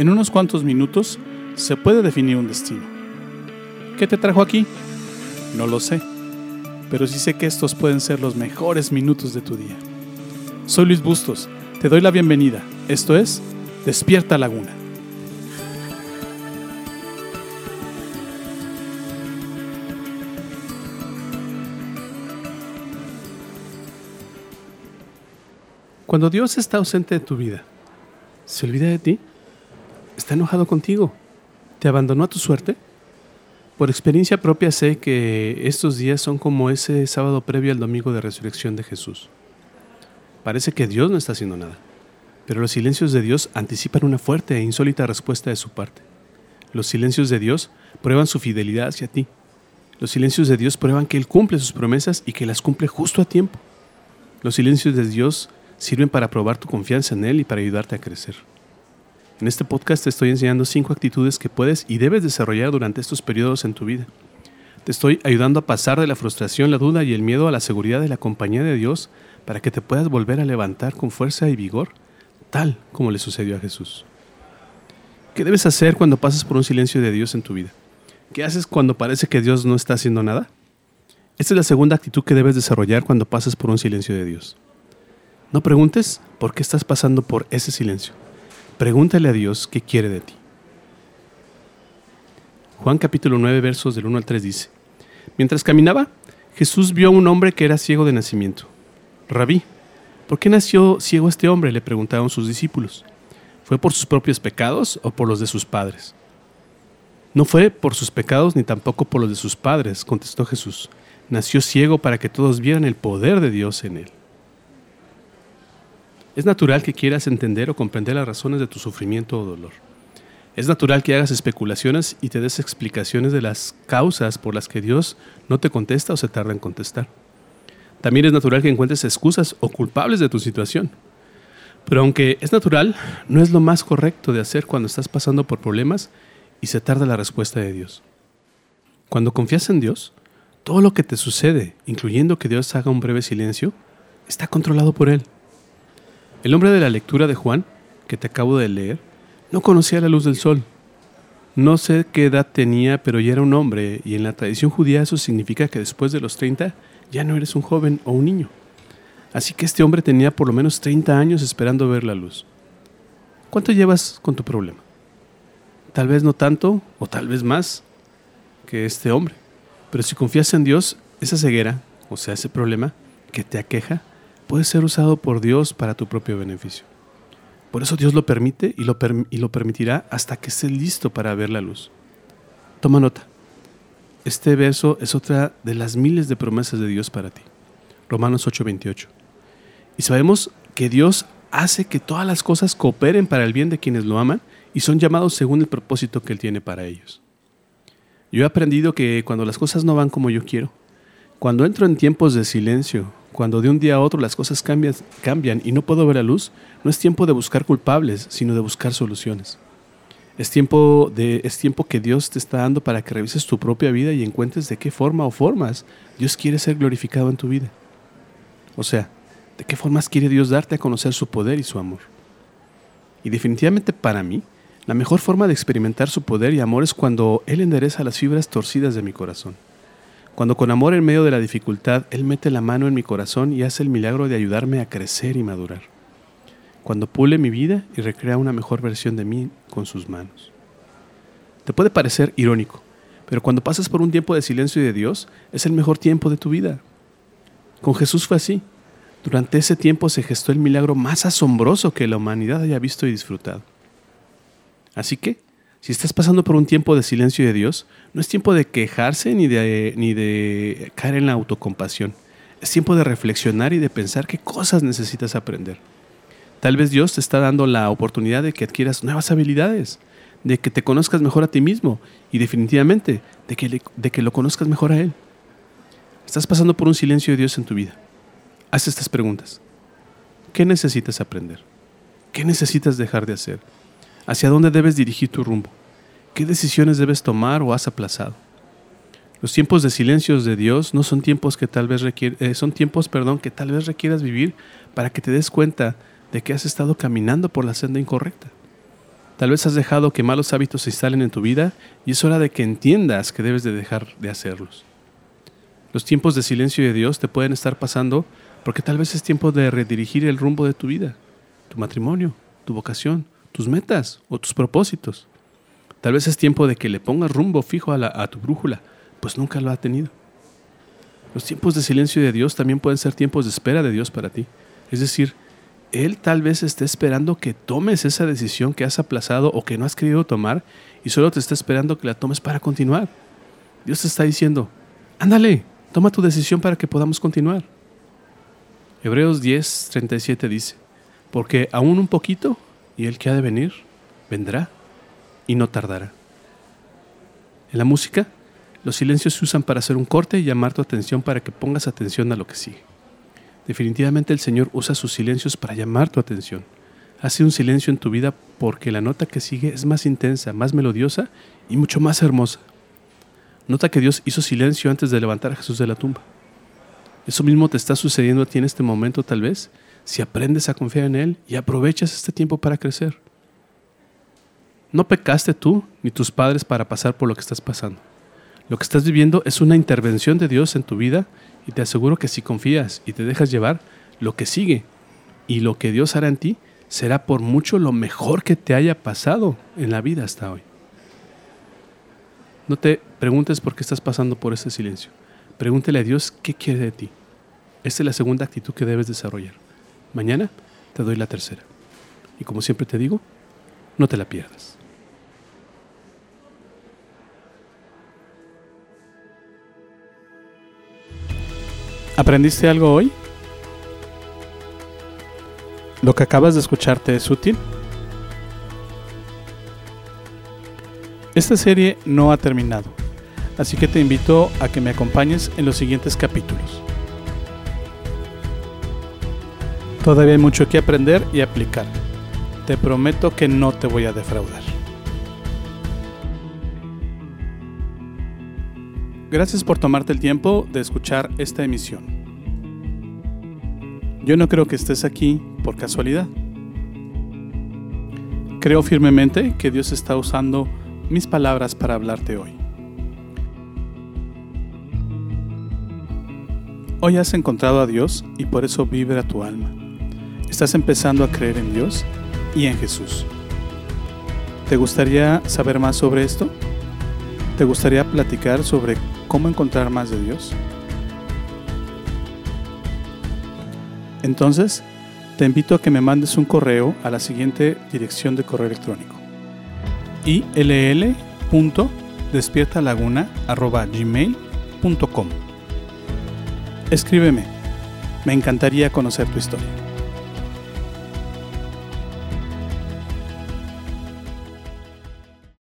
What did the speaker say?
En unos cuantos minutos se puede definir un destino. ¿Qué te trajo aquí? No lo sé, pero sí sé que estos pueden ser los mejores minutos de tu día. Soy Luis Bustos, te doy la bienvenida. Esto es Despierta Laguna. Cuando Dios está ausente de tu vida, ¿se olvida de ti? ¿Está enojado contigo? ¿Te abandonó a tu suerte? Por experiencia propia sé que estos días son como ese sábado previo al domingo de resurrección de Jesús. Parece que Dios no está haciendo nada, pero los silencios de Dios anticipan una fuerte e insólita respuesta de su parte. Los silencios de Dios prueban su fidelidad hacia ti. Los silencios de Dios prueban que Él cumple sus promesas y que las cumple justo a tiempo. Los silencios de Dios sirven para probar tu confianza en Él y para ayudarte a crecer. En este podcast te estoy enseñando cinco actitudes que puedes y debes desarrollar durante estos periodos en tu vida. Te estoy ayudando a pasar de la frustración, la duda y el miedo a la seguridad de la compañía de Dios para que te puedas volver a levantar con fuerza y vigor, tal como le sucedió a Jesús. ¿Qué debes hacer cuando pasas por un silencio de Dios en tu vida? ¿Qué haces cuando parece que Dios no está haciendo nada? Esta es la segunda actitud que debes desarrollar cuando pasas por un silencio de Dios. No preguntes por qué estás pasando por ese silencio. Pregúntale a Dios qué quiere de ti. Juan capítulo 9 versos del 1 al 3 dice, Mientras caminaba, Jesús vio a un hombre que era ciego de nacimiento. Rabí, ¿por qué nació ciego este hombre? le preguntaron sus discípulos. ¿Fue por sus propios pecados o por los de sus padres? No fue por sus pecados ni tampoco por los de sus padres, contestó Jesús. Nació ciego para que todos vieran el poder de Dios en él. Es natural que quieras entender o comprender las razones de tu sufrimiento o dolor. Es natural que hagas especulaciones y te des explicaciones de las causas por las que Dios no te contesta o se tarda en contestar. También es natural que encuentres excusas o culpables de tu situación. Pero aunque es natural, no es lo más correcto de hacer cuando estás pasando por problemas y se tarda la respuesta de Dios. Cuando confías en Dios, todo lo que te sucede, incluyendo que Dios haga un breve silencio, está controlado por Él. El hombre de la lectura de Juan, que te acabo de leer, no conocía la luz del sol. No sé qué edad tenía, pero ya era un hombre, y en la tradición judía eso significa que después de los 30 ya no eres un joven o un niño. Así que este hombre tenía por lo menos 30 años esperando ver la luz. ¿Cuánto llevas con tu problema? Tal vez no tanto, o tal vez más que este hombre. Pero si confías en Dios, esa ceguera, o sea, ese problema que te aqueja, puede ser usado por Dios para tu propio beneficio. Por eso Dios lo permite y lo, y lo permitirá hasta que estés listo para ver la luz. Toma nota. Este verso es otra de las miles de promesas de Dios para ti. Romanos 8:28. Y sabemos que Dios hace que todas las cosas cooperen para el bien de quienes lo aman y son llamados según el propósito que Él tiene para ellos. Yo he aprendido que cuando las cosas no van como yo quiero, cuando entro en tiempos de silencio cuando de un día a otro las cosas cambian, y no puedo ver la luz, no es tiempo de buscar culpables, sino de buscar soluciones. Es tiempo, de, es tiempo que Dios te está dando para que revises tu propia vida y encuentres de qué forma o formas Dios quiere ser glorificado en tu vida. O sea, de qué formas quiere Dios darte a conocer su poder y su amor. Y definitivamente para mí, la mejor forma de experimentar su poder y amor es cuando Él endereza las fibras torcidas de mi corazón. Cuando con amor en medio de la dificultad Él mete la mano en mi corazón y hace el milagro de ayudarme a crecer y madurar. Cuando pule mi vida y recrea una mejor versión de mí con sus manos. Te puede parecer irónico, pero cuando pasas por un tiempo de silencio y de Dios, es el mejor tiempo de tu vida. Con Jesús fue así. Durante ese tiempo se gestó el milagro más asombroso que la humanidad haya visto y disfrutado. Así que, si estás pasando por un tiempo de silencio de Dios, no es tiempo de quejarse ni de, ni de caer en la autocompasión. Es tiempo de reflexionar y de pensar qué cosas necesitas aprender. Tal vez Dios te está dando la oportunidad de que adquieras nuevas habilidades, de que te conozcas mejor a ti mismo y definitivamente de que, de que lo conozcas mejor a Él. Estás pasando por un silencio de Dios en tu vida. Haz estas preguntas. ¿Qué necesitas aprender? ¿Qué necesitas dejar de hacer? ¿Hacia dónde debes dirigir tu rumbo? ¿Qué decisiones debes tomar o has aplazado? Los tiempos de silencios de Dios no son tiempos que tal vez eh, son tiempos, perdón, que tal vez requieras vivir para que te des cuenta de que has estado caminando por la senda incorrecta. Tal vez has dejado que malos hábitos se instalen en tu vida y es hora de que entiendas que debes de dejar de hacerlos. Los tiempos de silencio de Dios te pueden estar pasando porque tal vez es tiempo de redirigir el rumbo de tu vida, tu matrimonio, tu vocación, tus metas o tus propósitos. Tal vez es tiempo de que le pongas rumbo fijo a, tu brújula, pues nunca lo ha tenido. Los tiempos de silencio de Dios también pueden ser tiempos de espera de Dios para ti. Es decir, Él tal vez esté esperando que tomes esa decisión que has aplazado o que no has querido tomar y solo te está esperando que la tomes para continuar. Dios te está diciendo, ándale, toma tu decisión para que podamos continuar. Hebreos 10, 37 dice, porque aún un poquito y el que ha de venir vendrá y no tardará. En la música, los silencios se usan para hacer un corte y llamar tu atención para que pongas atención a lo que sigue. Definitivamente el Señor usa sus silencios para llamar tu atención. Hace un silencio en tu vida porque la nota que sigue es más intensa, más melodiosa y mucho más hermosa. Nota que Dios hizo silencio antes de levantar a Jesús de la tumba. Eso mismo te está sucediendo a ti en este momento tal vez, si aprendes a confiar en Él y aprovechas este tiempo para crecer. No pecaste tú ni tus padres para pasar por lo que estás pasando. Lo que estás viviendo es una intervención de Dios en tu vida y te aseguro que si confías y te dejas llevar, lo que sigue y lo que Dios hará en ti será por mucho lo mejor que te haya pasado en la vida hasta hoy. No te preguntes por qué estás pasando por ese silencio. Pregúntele a Dios qué quiere de ti. Esta es la segunda actitud que debes desarrollar. Mañana te doy la tercera. Y como siempre te digo, no te la pierdas. ¿Aprendiste algo hoy? ¿Lo que acabas de escucharte es útil? Esta serie no ha terminado, así que te invito a que me acompañes en los siguientes capítulos. Todavía hay mucho que aprender y aplicar. Te prometo que no te voy a defraudar. Gracias por tomarte el tiempo de escuchar esta emisión. Yo no creo que estés aquí por casualidad. Creo firmemente que Dios está usando mis palabras para hablarte hoy. Hoy has encontrado a Dios y por eso vibra tu alma. Estás empezando a creer en Dios y en Jesús. ¿Te gustaría saber más sobre esto? ¿Te gustaría platicar sobre cómo encontrar más de Dios? Entonces, te invito a que me mandes un correo a la siguiente dirección de correo electrónico ill.despiertalaguna.gmail.com Escríbeme, me encantaría conocer tu historia.